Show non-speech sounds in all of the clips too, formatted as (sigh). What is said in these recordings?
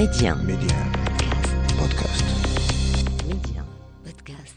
Média. Média. Podcast. Média. Podcast.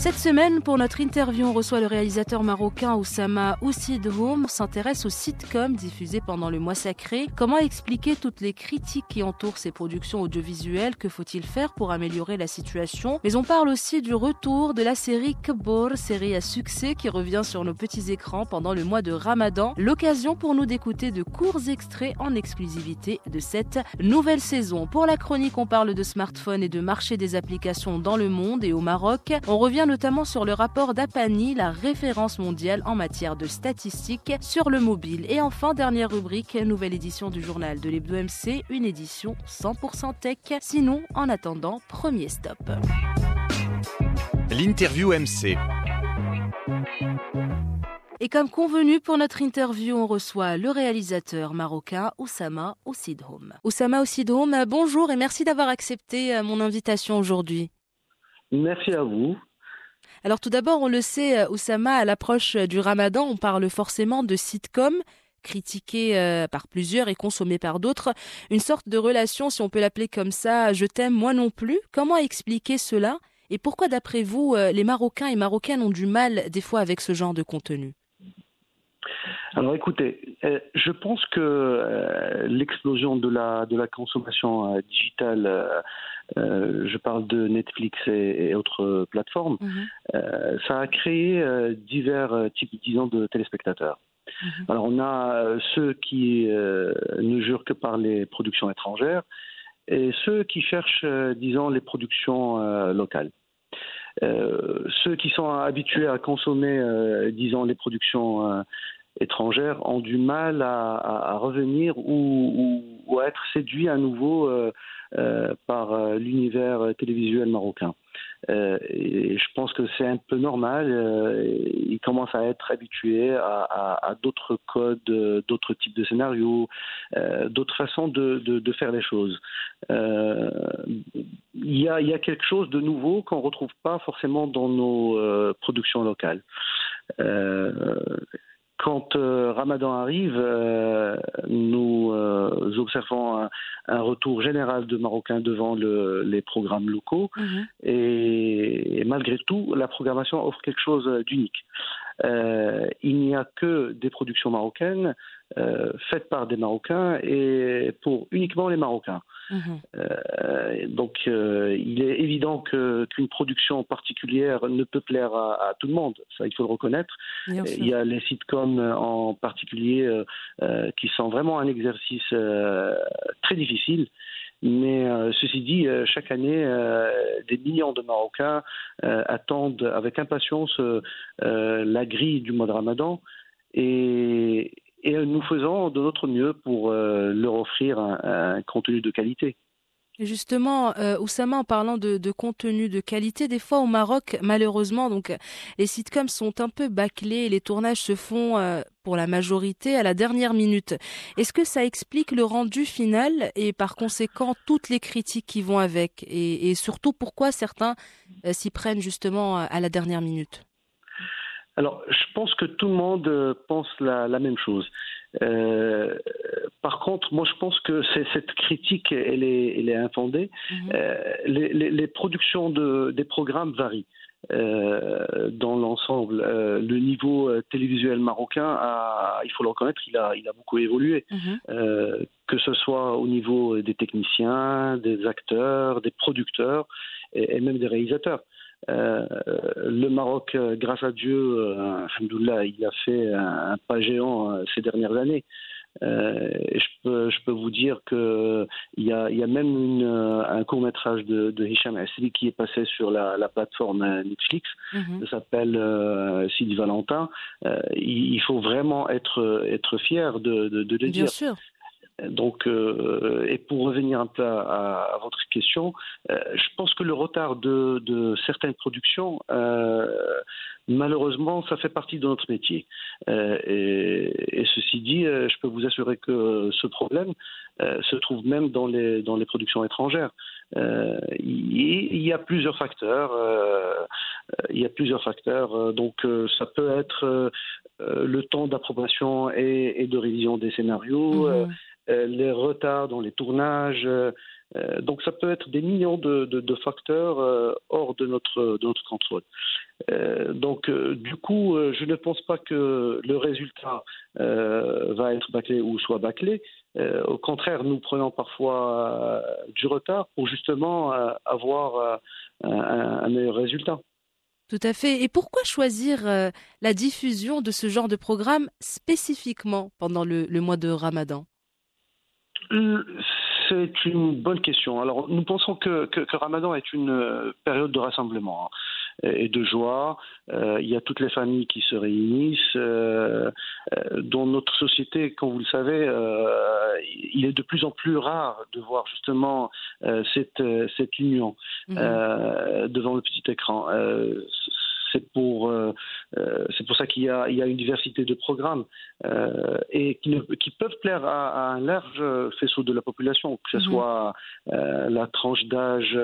Cette semaine, pour notre interview, on reçoit le réalisateur marocain Oussama Oussidhoum. S'intéresse aux sitcoms diffusés pendant le mois sacré. Comment expliquer toutes les critiques qui entourent ces productions audiovisuelles? Que faut-il faire pour améliorer la situation? Mais on parle aussi du retour de la série Kbor, série à succès qui revient sur nos petits écrans pendant le mois de Ramadan. L'occasion pour nous d'écouter de courts extraits en exclusivité de cette nouvelle saison. Pour la chronique, on parle de smartphones et de marché des applications dans le monde et au Maroc. On revient notamment sur le rapport d'Apani, la référence mondiale en matière de statistiques sur le mobile. Et enfin, dernière rubrique, nouvelle édition du journal de l'Hebdo MC, une édition 100% tech. Sinon, en attendant, premier stop. L'interview MC. Et comme convenu pour notre interview, on reçoit le réalisateur marocain Oussama Oussidhoum. Oussama Oussidhoum, bonjour et merci d'avoir accepté euh, mon invitation aujourd'hui. Merci à vous. Alors tout d'abord, on le sait, euh, Oussama, à l'approche euh, du ramadan, on parle forcément de sitcom, critiqué euh, par plusieurs et consommé par d'autres, une sorte de relation, si on peut l'appeler comme ça, je t'aime, moi non plus. Comment expliquer cela? Et pourquoi, d'après vous, les Marocains et Marocaines ont du mal des fois avec ce genre de contenu? Alors écoutez, euh, je pense que euh, l'explosion de la, de la consommation euh, digitale, je parle de Netflix et, et autres plateformes, euh, ça a créé divers types, disons, de téléspectateurs. Mhm. Alors on a ceux qui ne jurent que par les productions étrangères et ceux qui cherchent, disons, les productions locales. Euh, ceux qui sont habitués à consommer, euh, disons, les productions étrangères ont du mal à, revenir ou, à être séduits à nouveau euh, euh, par euh, l'univers télévisuel marocain. Et je pense que c'est un peu normal. ils commencent à être habitués à, d'autres codes, d'autres types de scénarios, d'autres façons de, faire les choses. Il y, a, il y a quelque chose de nouveau qu'on ne retrouve pas forcément dans nos productions locales. Quand euh, Ramadan arrive, euh, nous euh, observons un, un retour général de Marocains devant le- les programmes locaux et, et malgré tout, la programmation offre quelque chose d'unique. Euh, il n'y a que des productions marocaines euh, faites par des Marocains et pour uniquement les Marocains. Mhm. Euh, donc, il est évident qu'une production particulière ne peut plaire à, à tout le monde. Ça, il faut le reconnaître. Il y a les sitcoms en particulier qui sont vraiment un exercice très difficile. Mais euh, ceci dit, euh, chaque année, euh, des millions de Marocains euh, attendent avec impatience euh, euh, la grille du mois de Ramadan et, et nous faisons de notre mieux pour leur offrir un, un contenu de qualité. Et Justement, euh, Oussama, en parlant de, contenu de qualité, des fois au Maroc, malheureusement, donc les sitcoms sont un peu bâclés, les tournages se font euh, pour la majorité à la dernière minute. Est-ce que ça explique le rendu final et par conséquent toutes les critiques qui vont avec? Et, et surtout pourquoi certains euh, s'y prennent justement à la dernière minute? Alors, je pense que tout le monde pense la même chose. Euh, par contre, moi, je pense que cette critique, elle est, elle est infondée. Mhm. Euh, les, les- les productions de, des programmes varient. Euh, dans l'ensemble, Euh, le niveau euh, télévisuel marocain, a, il faut le reconnaître, il a, il a beaucoup évolué. Mhm. Que ce soit au niveau des techniciens, des acteurs, des producteurs et, et même des réalisateurs. Euh, le Maroc, euh, grâce à Dieu, euh, alhamdoulilah, il a fait un, un pas géant ces dernières années. Euh, et je, peux, je peux vous dire que il y a, il y a même une, un court métrage de, de Hicham Asri qui est passé sur la, la plateforme Netflix. Ça s'appelle euh, Sidi Valentin. Euh, il, il faut vraiment être, être fier de, de, de le Bien dire. sûr. Donc, euh, et pour revenir un peu à, votre question, euh, je pense que le retard de, certaines productions, euh, malheureusement, ça fait partie de notre métier. Et, ceci dit, je peux vous assurer que ce problème se trouve même dans les, dans les productions étrangères. il y a plusieurs facteurs. il y a plusieurs facteurs. donc, ça peut être le temps d'approbation et, de révision des scénarios. Mhm. Euh, les retards dans les tournages. Euh, euh, donc ça peut être des millions de, facteurs hors de notre, de notre contrôle. donc du coup, je ne pense pas que le résultat va être bâclé ou soit bâclé. au contraire, nous prenons parfois du retard pour justement avoir un, meilleur résultat. Tout à fait. Et pourquoi choisir la diffusion de ce genre de programme spécifiquement pendant le mois de Ramadan? C'est une bonne question. Alors, nous pensons que, Ramadan est une euh, période de rassemblement hein, et de joie. Euh, il y a toutes les familles qui se réunissent. Euh, dans notre société, comme vous le savez, il est de plus en plus rare de voir justement cette, cette union mmh. devant le petit écran c'est pour euh, euh, c'est pour ça qu'il y y a une diversité de programmes euh, et qui, qui, peuvent plaire à, un large faisceau de la population, que ce mhm. soit la tranche d'âge,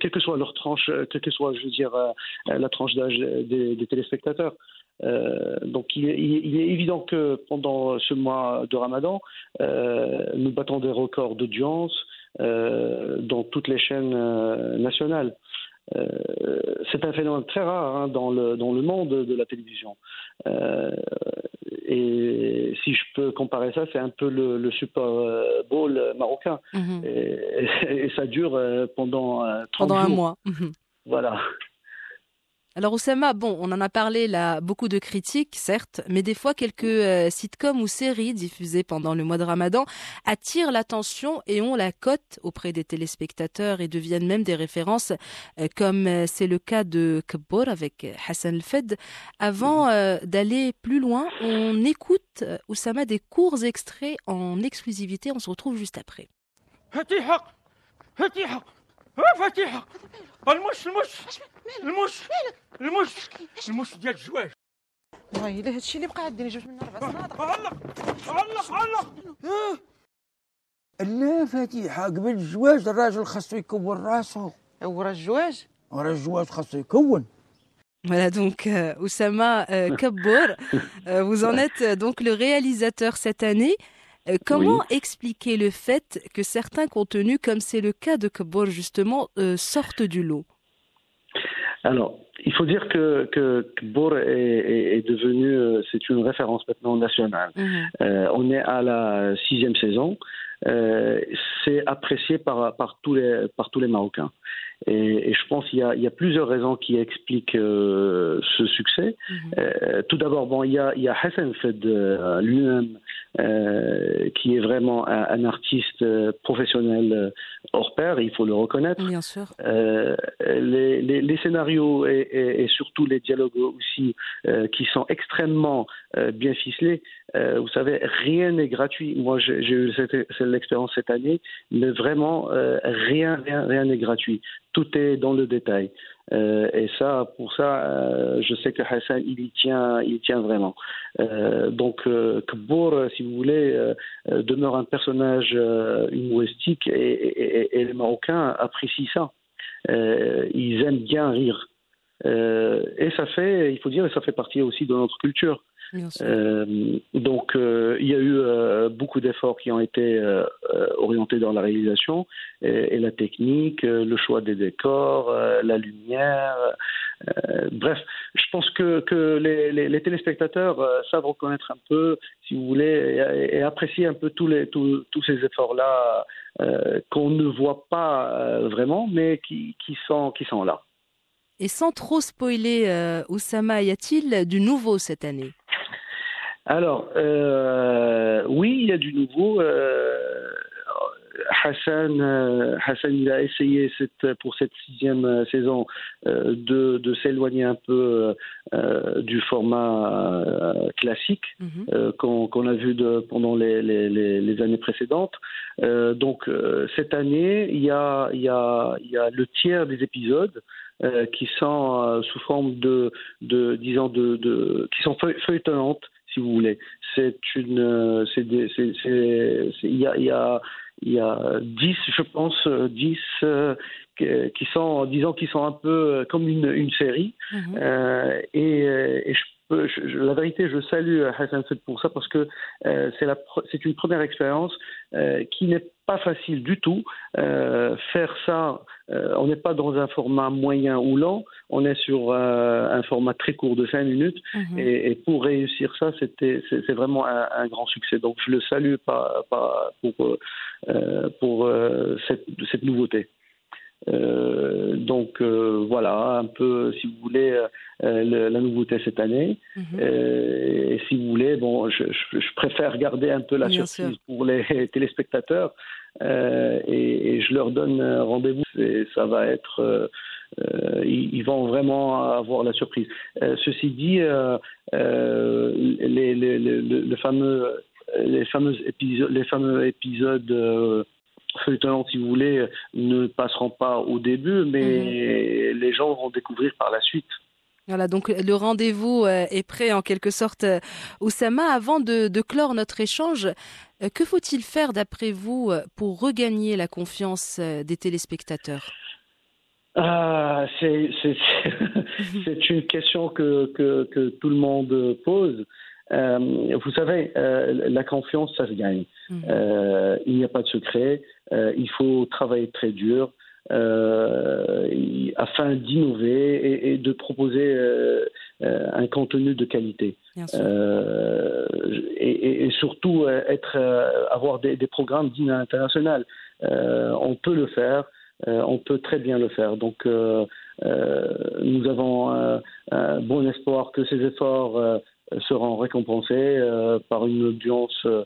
quelle que soit leur tranche, quelle que soit, je veux dire, la tranche d'âge des, téléspectateurs. donc il est, il est, évident que pendant ce mois de Ramadan, nous battons des records d'audience dans toutes les chaînes nationales. Euh, c'est un phénomène très rare hein, dans, le, dans le monde de la télévision. Euh, et si je peux comparer ça, c'est un peu le, Super Bowl marocain. Mhm. (laughs) et, ça dure euh, pendant 30 Pendant un mois. Mhm. Voilà. Alors Oussama, bon, on en a parlé là, beaucoup de critiques, certes, mais des fois quelques euh, sitcoms ou séries diffusées pendant le mois de Ramadan attirent l'attention et ont la cote auprès des téléspectateurs et deviennent même des références, euh, comme euh, c'est le cas de Kabor avec Hassan El-Fed. Avant d'aller plus loin, on écoute Oussama des courts extraits en exclusivité. On se retrouve juste après. المش المش ديال الجواج والله هادشي اللي بقى عندي جوج من أربع سنوات علق علق علق لا فتيحة قبل الجواج الراجل خاصو يكون راسو ورا الجواج ورا الجواج خاصو يكون Voilà donc euh, Oussama euh, Kabbour, euh, vous en êtes euh, donc le réalisateur cette année. Euh, comment oui. expliquer le fait que certains contenus, comme c'est le cas de Kabbour justement, euh, sortent du lot? Alors, il faut dire que, que Bourg est, est, devenu, euh, c'est une référence maintenant nationale. Mhm. Euh, on est à la sixième saison. Euh, c'est apprécié par, par, tous les, par tous les Marocains. Et, et je pense qu'il y a, il y a plusieurs raisons qui expliquent euh, ce succès. Mhm. Euh, tout d'abord, bon, il y a, il y a Hassan Fed lui-même qui est vraiment un, un artiste professionnel hors pair, il faut le reconnaître. Bien sûr. Les, les, les, scénarios et, et, surtout les dialogues aussi qui sont extrêmement bien ficelés. vous savez, rien n'est gratuit. Moi, j'ai eu cette, l'expérience cette année, mais vraiment, rien, rien, n'est gratuit tout est dans le détail. Euh, et ça, pour ça, euh, je sais que Hassan, il y tient, il tient vraiment. Euh, donc, Kbour, si vous voulez, demeure un personnage humoristique et, les Marocains apprécient ça. ils aiment bien rire. Et ça fait, il faut dire, ça fait partie aussi de notre culture. Euh, donc, euh, il y a eu euh, beaucoup d'efforts qui ont été orientés dans la réalisation et, la technique, le choix des décors, la lumière. bref, je pense que, que les, les, téléspectateurs savent reconnaître un peu, si vous voulez, et, apprécier un peu tous, les, tous, tous ces efforts-là qu'on ne voit pas vraiment, mais qui, qui, sont, qui sont là. Et sans trop spoiler, Oussama, y a-t-il du nouveau cette année? Alors, euh, oui, il y a du nouveau. Euh, Hassan, Hassan, il a essayé cette, pour cette sixième saison de, de s'éloigner un peu du format classique mhm. qu'on a vu de, pendant les, les, les, années précédentes. donc cette année, il y a, il y, a, il y a le tiers des épisodes euh, qui sont euh, sous forme de, de disons, de, de, qui sont feuilletonnantes, si vous voulez. C'est une, euh, c'est, il y a, y a, il y a 10, je pense, 10 qui sont, disons, qui sont un peu comme une, une série. Mhm. et, et je la vérité, je salue Hassan Fed pour ça parce que euh, c'est une première expérience euh, qui n'est pas facile du tout. Euh, faire ça, on n'est pas dans un format moyen ou lent, on est sur un format très court de 5 minutes. Mhm. et, pour réussir ça, c'était c'est vraiment un, grand succès. Donc je le salue pas, pour, pour cette, cette nouveauté. Euh, donc euh, voilà, un peu, si vous voulez, euh, la nouveauté cette année. Mhm. et si vous voulez, bon, je, préfère garder un peu la surprise pour les (laughs) téléspectateurs et, je leur donne rendez-vous. Ça va être, ils, vont vraiment avoir la surprise. ceci dit, les, les, le fameux les fameux épisodes, les fameux épisodes feuilletonnants, si vous voulez, ne passeront pas au début, mais mhm. les gens vont découvrir par la suite. Voilà, donc le rendez-vous euh, est prêt en quelque sorte. Euh, Oussama, avant de, clore notre échange, euh, que faut-il faire d'après vous pour regagner la confiance des téléspectateurs? Ah, (laughs) c'est, une question que, que, tout le monde pose. Euh, vous savez, euh, la confiance, ça se gagne. Mhm. Euh, il n'y a pas de secret. il faut travailler très dur afin d'innover et, de proposer un contenu de qualité. Et, et, surtout être, avoir des, des programmes dignes international. on peut le faire. on peut très bien le faire. Donc, nous avons un bon espoir que ces efforts seront récompensés euh, par une audience euh,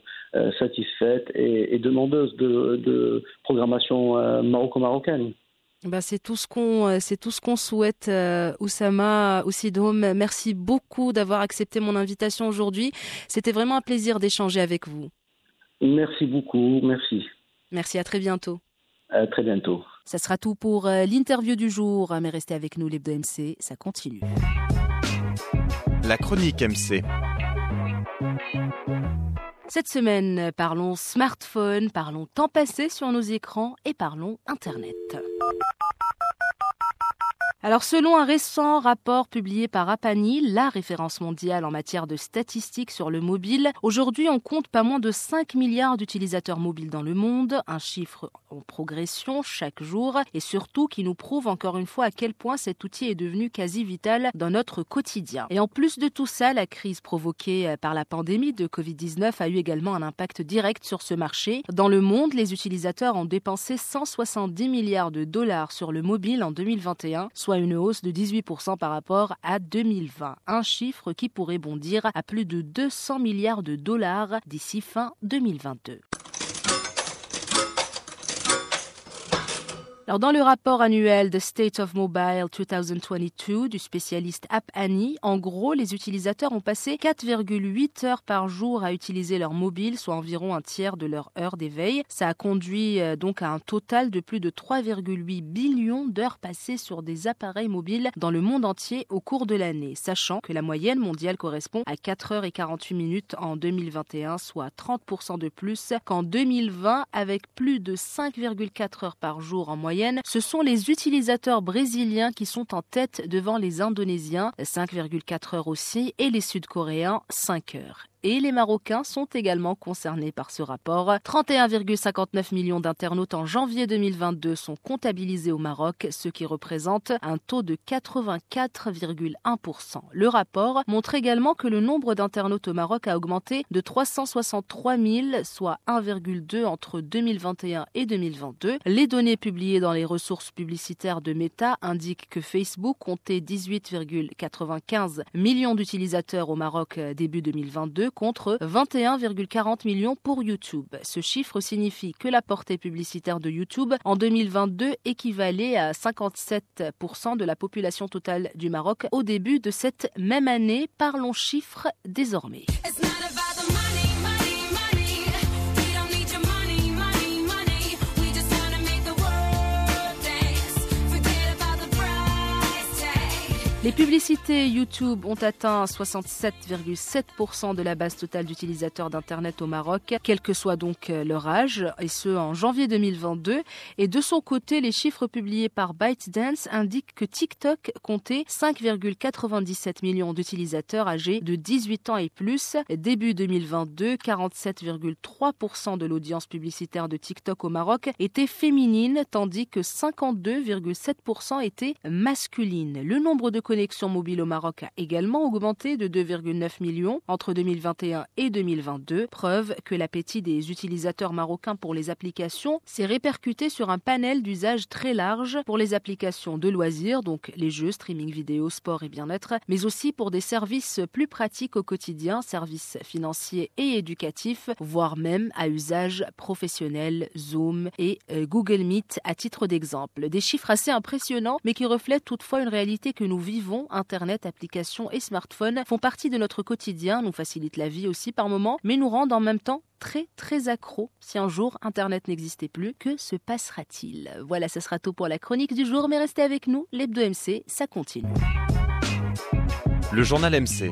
satisfaite et, demandeuse de, programmation euh, maroco-marocaine. Bah c'est tout ce qu'on c'est tout ce qu'on souhaite Oussama Oussidoum. Merci beaucoup d'avoir accepté mon invitation aujourd'hui. C'était vraiment un plaisir d'échanger avec vous. Merci beaucoup, merci. Merci à très bientôt. À très bientôt. Ça sera tout pour l'interview du jour, mais restez avec nous les MC, ça continue. La chronique MC. Cette semaine, parlons smartphone, parlons temps passé sur nos écrans et parlons Internet. Alors selon un récent rapport publié par Apani, la référence mondiale en matière de statistiques sur le mobile, aujourd'hui on compte pas moins de 5 milliards d'utilisateurs mobiles dans le monde, un chiffre en progression chaque jour et surtout qui nous prouve encore une fois à quel point cet outil est devenu quasi vital dans notre quotidien. Et en plus de tout ça, la crise provoquée par la pandémie de Covid-19 a eu également un impact direct sur ce marché. Dans le monde, les utilisateurs ont dépensé 170 milliards de dollars sur le mobile en 2021, soit une hausse de 18% par rapport à 2020, un chiffre qui pourrait bondir à plus de 200 milliards de dollars d'ici fin 2022. Alors, dans le rapport annuel de State of Mobile 2022 du spécialiste App Annie, en gros, les utilisateurs ont passé 4,8 heures par jour à utiliser leur mobile, soit environ un tiers de leur heure d'éveil. Ça a conduit euh, donc à un total de plus de 3,8 billions d'heures passées sur des appareils mobiles dans le monde entier au cours de l'année, sachant que la moyenne mondiale correspond à 4 heures et 48 minutes en 2021, soit 30% de plus qu'en 2020, avec plus de 5,4 heures par jour en moyenne ce sont les utilisateurs brésiliens qui sont en tête devant les Indonésiens, 5,4 heures aussi, et les Sud-Coréens, 5 heures et les Marocains sont également concernés par ce rapport. 31,59 millions d'internautes en janvier 2022 sont comptabilisés au Maroc, ce qui représente un taux de 84,1%. Le rapport montre également que le nombre d'internautes au Maroc a augmenté de 363 000, soit 1,2 entre 2021 et 2022. Les données publiées dans les ressources publicitaires de Meta indiquent que Facebook comptait 18,95 millions d'utilisateurs au Maroc début 2022 2022 contre 21,40 millions pour YouTube. Ce chiffre signifie que la portée publicitaire de YouTube en 2022 équivalait à 57% de la population totale du Maroc au début de cette même année. Parlons chiffres désormais. Les publicités YouTube ont atteint 67,7% de la base totale d'utilisateurs d'Internet au Maroc, quel que soit donc leur âge, et ce en janvier 2022. Et de son côté, les chiffres publiés par ByteDance indiquent que TikTok comptait 5,97 millions d'utilisateurs âgés de 18 ans et plus. Début 2022, 47,3% de l'audience publicitaire de TikTok au Maroc était féminine, tandis que 52,7% était masculine. Le nombre de connexion mobile au Maroc a également augmenté de 2,9 millions entre 2021 et 2022, preuve que l'appétit des utilisateurs marocains pour les applications s'est répercuté sur un panel d'usage très large pour les applications de loisirs, donc les jeux, streaming vidéo, sport et bien-être, mais aussi pour des services plus pratiques au quotidien, services financiers et éducatifs, voire même à usage professionnel, Zoom et euh, Google Meet à titre d'exemple. Des chiffres assez impressionnants, mais qui reflètent toutefois une réalité que nous vivons Internet, applications et smartphones font partie de notre quotidien, nous facilitent la vie aussi par moments, mais nous rendent en même temps très très accros. Si un jour Internet n'existait plus, que se passera-t-il? Voilà, ce sera tout pour la chronique du jour, mais restez avec nous, l'Hebdo MC, ça continue. Le journal MC.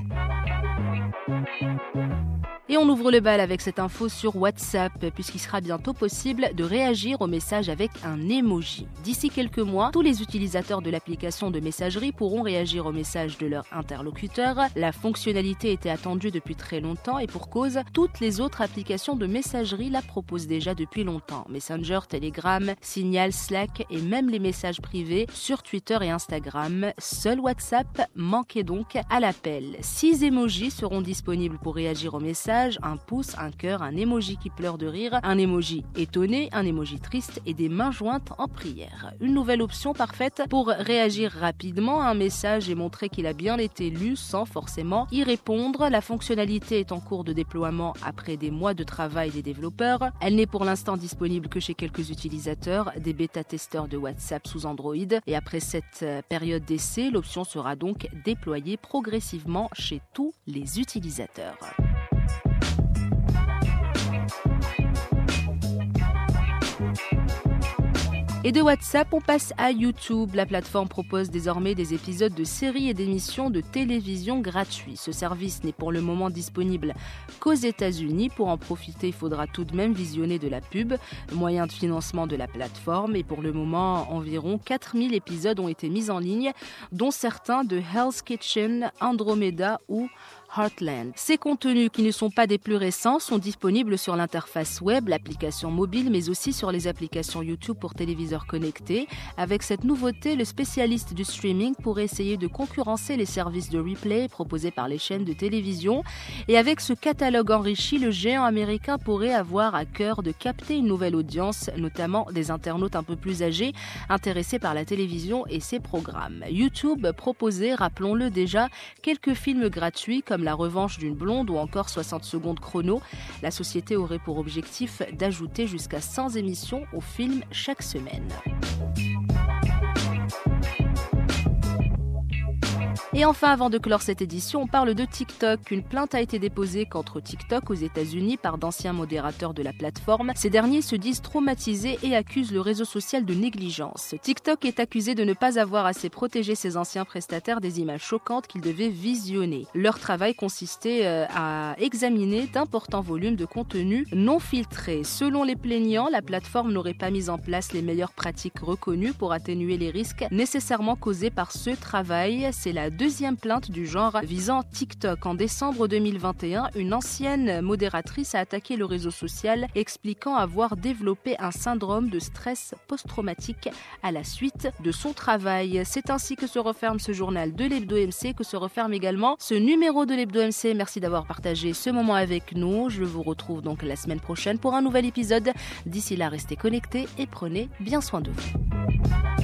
On ouvre le bal avec cette info sur WhatsApp, puisqu'il sera bientôt possible de réagir au message avec un emoji. D'ici quelques mois, tous les utilisateurs de l'application de messagerie pourront réagir au message de leur interlocuteur. La fonctionnalité était attendue depuis très longtemps et pour cause, toutes les autres applications de messagerie la proposent déjà depuis longtemps. Messenger, Telegram, Signal, Slack et même les messages privés sur Twitter et Instagram. Seul WhatsApp manquait donc à l'appel. Six emojis seront disponibles pour réagir au message un pouce, un cœur, un emoji qui pleure de rire, un emoji étonné, un emoji triste et des mains jointes en prière. Une nouvelle option parfaite pour réagir rapidement à un message et montrer qu'il a bien été lu sans forcément y répondre. La fonctionnalité est en cours de déploiement après des mois de travail des développeurs. Elle n'est pour l'instant disponible que chez quelques utilisateurs, des bêta-testeurs de WhatsApp sous Android. Et après cette euh, période d'essai, l'option sera donc déployée progressivement chez tous les utilisateurs. Et de WhatsApp, on passe à YouTube. La plateforme propose désormais des épisodes de séries et d'émissions de télévision gratuits. Ce service n'est pour le moment disponible qu'aux États-Unis. Pour en profiter, il faudra tout de même visionner de la pub, moyen de financement de la plateforme. Et pour le moment, environ 4000 épisodes ont été mis en ligne, dont certains de Hell's Kitchen, Andromeda ou Heartland. Ces contenus qui ne sont pas des plus récents sont disponibles sur l'interface web, l'application mobile, mais aussi sur les applications YouTube pour téléviseurs connectés. Avec cette nouveauté, le spécialiste du streaming pourrait essayer de concurrencer les services de replay proposés par les chaînes de télévision. Et avec ce catalogue enrichi, le géant américain pourrait avoir à cœur de capter une nouvelle audience, notamment des internautes un peu plus âgés, intéressés par la télévision et ses programmes. YouTube proposait, rappelons-le déjà, quelques films gratuits comme la revanche d'une blonde ou encore 60 secondes chrono. La société aurait pour objectif d'ajouter jusqu'à 100 émissions au film chaque semaine. Et enfin, avant de clore cette édition, on parle de TikTok. Une plainte a été déposée contre TikTok aux États-Unis par d'anciens modérateurs de la plateforme. Ces derniers se disent traumatisés et accusent le réseau social de négligence. TikTok est accusé de ne pas avoir assez protégé ses anciens prestataires des images choquantes qu'ils devaient visionner. Leur travail consistait euh, à examiner d'importants volumes de contenu non filtré. Selon les plaignants, la plateforme n'aurait pas mis en place les meilleures pratiques reconnues pour atténuer les risques nécessairement causés par ce travail. C'est la deuxième deuxième plainte du genre visant TikTok. En décembre 2021, une ancienne modératrice a attaqué le réseau social expliquant avoir développé un syndrome de stress post-traumatique à la suite de son travail. C'est ainsi que se referme ce journal de l'Hebdo MC, que se referme également ce numéro de l'Hebdo MC. Merci d'avoir partagé ce moment avec nous. Je vous retrouve donc la semaine prochaine pour un nouvel épisode. D'ici là, restez connectés et prenez bien soin de vous.